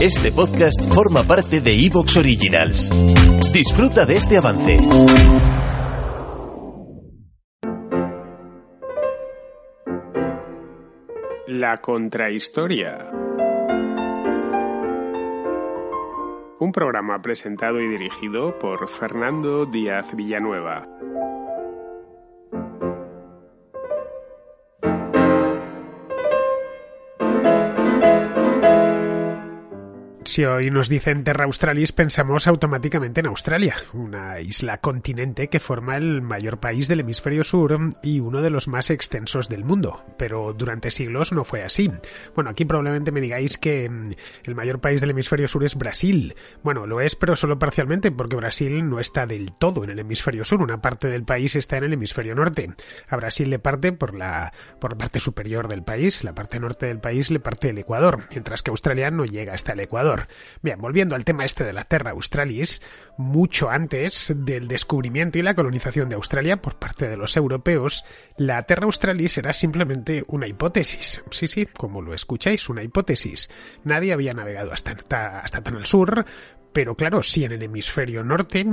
Este podcast forma parte de Evox Originals. Disfruta de este avance. La contrahistoria. Un programa presentado y dirigido por Fernando Díaz Villanueva. Si hoy nos dicen Terra Australis, pensamos automáticamente en Australia, una isla continente que forma el mayor país del hemisferio sur y uno de los más extensos del mundo. Pero durante siglos no fue así. Bueno, aquí probablemente me digáis que mm, el mayor país del hemisferio sur es Brasil. Bueno, lo es, pero solo parcialmente, porque Brasil no está del todo en el hemisferio sur. Una parte del país está en el hemisferio norte. A Brasil le parte por la, por la parte superior del país, la parte norte del país le parte el Ecuador, mientras que Australia no llega hasta el Ecuador. Bien, volviendo al tema este de la Terra Australis, mucho antes del descubrimiento y la colonización de Australia por parte de los europeos, la Terra Australis era simplemente una hipótesis. Sí, sí, como lo escucháis, una hipótesis. Nadie había navegado hasta, hasta tan al sur, pero claro, sí en el hemisferio norte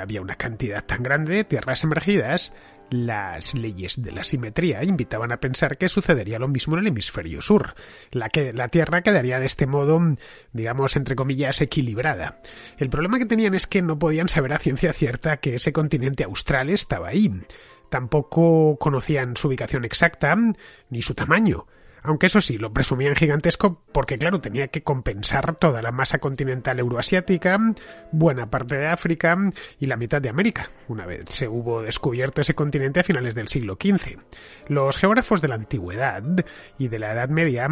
había una cantidad tan grande de tierras emergidas las leyes de la simetría invitaban a pensar que sucedería lo mismo en el hemisferio sur. La, que, la Tierra quedaría de este modo, digamos, entre comillas, equilibrada. El problema que tenían es que no podían saber a ciencia cierta que ese continente austral estaba ahí. Tampoco conocían su ubicación exacta ni su tamaño aunque eso sí, lo presumían gigantesco porque claro, tenía que compensar toda la masa continental euroasiática, buena parte de África y la mitad de América, una vez se hubo descubierto ese continente a finales del siglo XV. Los geógrafos de la antigüedad y de la Edad Media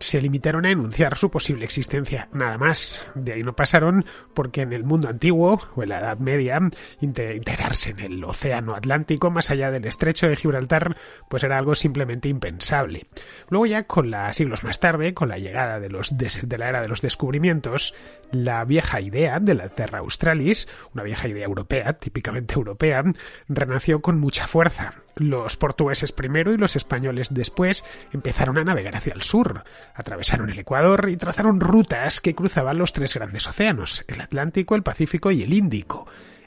se limitaron a enunciar su posible existencia, nada más. De ahí no pasaron porque en el mundo antiguo o en la Edad Media integrarse en el océano Atlántico más allá del estrecho de Gibraltar pues era algo simplemente impensable. Luego ya con la, siglos más tarde, con la llegada de, de la era de los descubrimientos, la vieja idea de la Terra Australis, una vieja idea europea, típicamente europea, renació con mucha fuerza. Los portugueses primero y los españoles después empezaron a navegar hacia el sur, atravesaron el Ecuador y trazaron rutas que cruzaban los tres grandes océanos, el Atlántico, el Pacífico y el Índico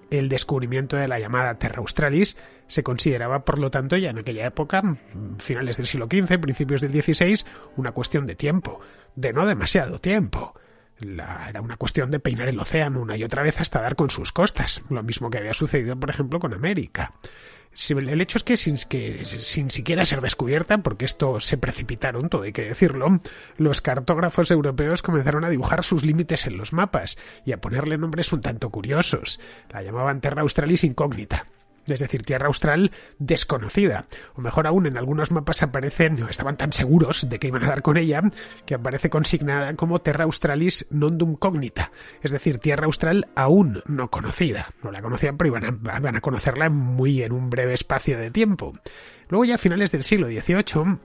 el descubrimiento de la llamada Terra Australis se consideraba, por lo tanto, ya en aquella época, finales del siglo XV, principios del XVI, una cuestión de tiempo, de no demasiado tiempo. era una cuestión de peinar el océano una y otra vez hasta dar con sus costas, lo mismo que había sucedido, por ejemplo, con América. El hecho es que sin, que sin siquiera ser descubierta, porque esto se precipitaron, todo hay que decirlo, los cartógrafos europeos comenzaron a dibujar sus límites en los mapas y a ponerle nombres un tanto curiosos. La llamaban Terra Australis incógnita es decir, tierra austral desconocida. O mejor aún, en algunos mapas aparecen, estaban tan seguros de que iban a dar con ella, que aparece consignada como Terra Australis non dum cognita, es decir, tierra austral aún no conocida. No la conocían, pero iban a, a conocerla muy en un breve espacio de tiempo. Luego ya a finales del siglo XVIII,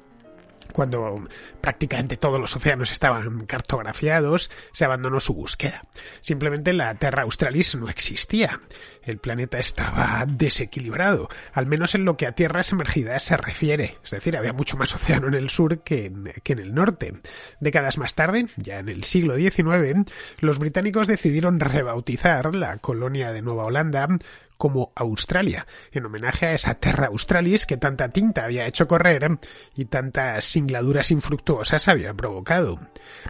cuando prácticamente todos los océanos estaban cartografiados, se abandonó su búsqueda. Simplemente la Terra Australis no existía. El planeta estaba desequilibrado, al menos en lo que a tierras emergidas se refiere. Es decir, había mucho más océano en el sur que en, que en el norte. Décadas más tarde, ya en el siglo XIX, los británicos decidieron rebautizar la colonia de Nueva Holanda como Australia, en homenaje a esa Terra Australis que tanta tinta había hecho correr y tantas singladuras infructuosas había provocado.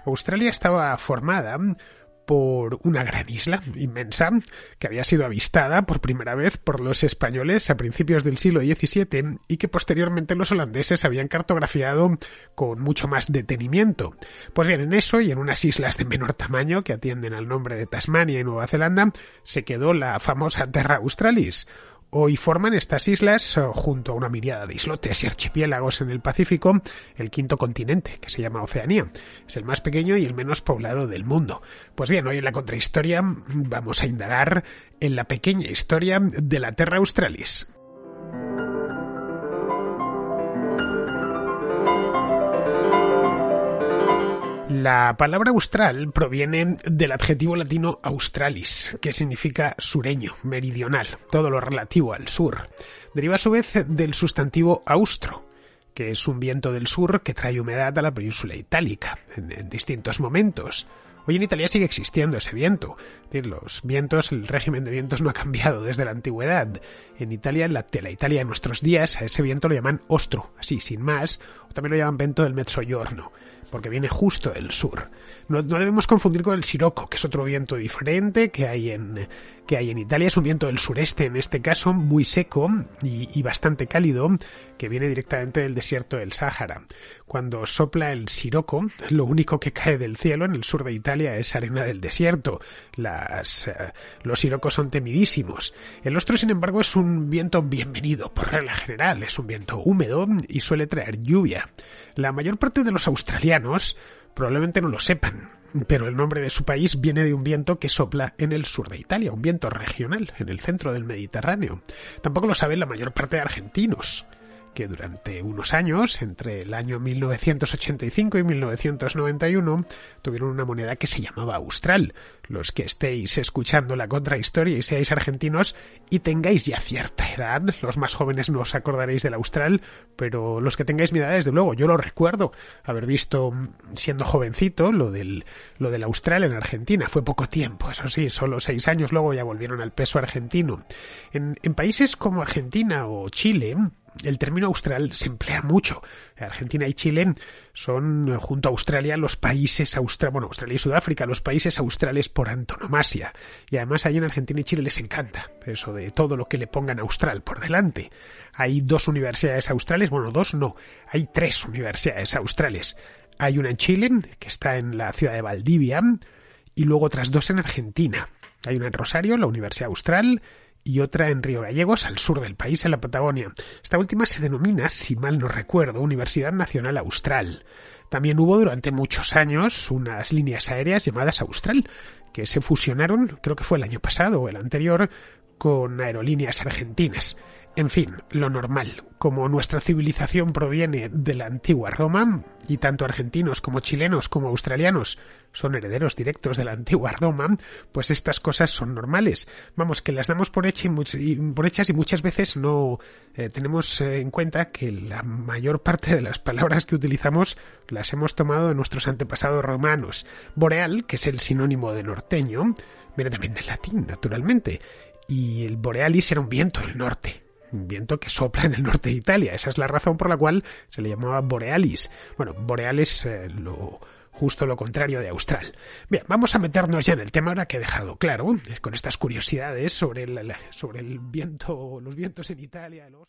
Australia estaba formada por una gran isla inmensa que había sido avistada por primera vez por los españoles a principios del siglo XVII y que posteriormente los holandeses habían cartografiado con mucho más detenimiento. Pues bien, en eso y en unas islas de menor tamaño que atienden al nombre de Tasmania y Nueva Zelanda se quedó la famosa Terra Australis Hoy forman estas islas, junto a una mirada de islotes y archipiélagos en el Pacífico, el quinto continente, que se llama Oceanía. Es el más pequeño y el menos poblado del mundo. Pues bien, hoy en la contrahistoria vamos a indagar en la pequeña historia de la Terra Australis. La palabra austral proviene del adjetivo latino australis, que significa sureño, meridional, todo lo relativo al sur. Deriva a su vez del sustantivo austro, que es un viento del sur que trae humedad a la península itálica en, distintos momentos. Hoy en Italia sigue existiendo ese viento. Los vientos, el régimen de vientos no ha cambiado desde la antigüedad. En Italia, la, la Italia de nuestros días, a ese viento lo llaman ostro, así, sin más, o también lo llaman vento del Mezzogiorno porque viene justo del sur. No, debemos confundir con el siroco, que es otro viento diferente que hay en, que hay en Italia. Es un viento del sureste, en este caso, muy seco y, bastante cálido, que viene directamente del desierto del Sáhara. Cuando sopla el siroco, lo único que cae del cielo en el sur de Italia es arena del desierto. Eh, los sirocos son temidísimos. El ostro, sin embargo, es un viento bienvenido, por regla general. Es un viento húmedo y suele traer lluvia. La mayor parte de los australianos Probablemente no lo sepan, pero el nombre de su país viene de un viento que sopla en el sur de Italia, un viento regional, en el centro del Mediterráneo. Tampoco lo saben la mayor parte de argentinos que durante unos años, entre el año 1985 y 1991, tuvieron una moneda que se llamaba Austral. Los que estéis escuchando la contrahistoria y seáis argentinos y tengáis ya cierta edad, los más jóvenes no os acordaréis del Austral, pero los que tengáis mi edad, desde luego, yo lo recuerdo haber visto siendo jovencito lo del, lo del Austral en Argentina. Fue poco tiempo, eso sí, solo seis años luego ya volvieron al peso argentino. En, en países como Argentina o Chile, el término austral se emplea mucho. Argentina y Chile son, junto a Australia, los países austral, bueno, Australia y Sudáfrica, los países australes por antonomasia. Y además ahí en Argentina y Chile les encanta eso de todo lo que le pongan austral por delante. Hay dos universidades australes, bueno, dos no, hay tres universidades australes. Hay una en Chile, que está en la ciudad de Valdivia, y luego otras dos en Argentina. Hay una en Rosario, la Universidad Austral, y otra en Río Gallegos, al sur del país, en la Patagonia. Esta última se denomina, si mal no recuerdo, Universidad Nacional Austral. También hubo durante muchos años unas líneas aéreas llamadas Austral, que se fusionaron, creo que fue el año pasado o el anterior, con aerolíneas argentinas. En fin, lo normal. Como nuestra civilización proviene de la antigua Roma, y tanto argentinos como chilenos como australianos son herederos directos de la antigua Roma, pues estas cosas son normales. Vamos, que las damos por, por hechas y muchas veces no eh, tenemos eh, en cuenta que la mayor parte de las palabras que utilizamos las hemos tomado de nuestros antepasados romanos. Boreal, que es el sinónimo de norteño, viene también del latín, naturalmente, y el borealis era un viento del norte viento que sopla en el norte de Italia. Esa es la razón por la cual se le llamaba borealis. Bueno, borealis eh, lo justo lo contrario de austral. Bien, vamos a meternos ya en el tema ahora que he dejado claro, con estas curiosidades sobre el, sobre el viento, los vientos en Italia. Los...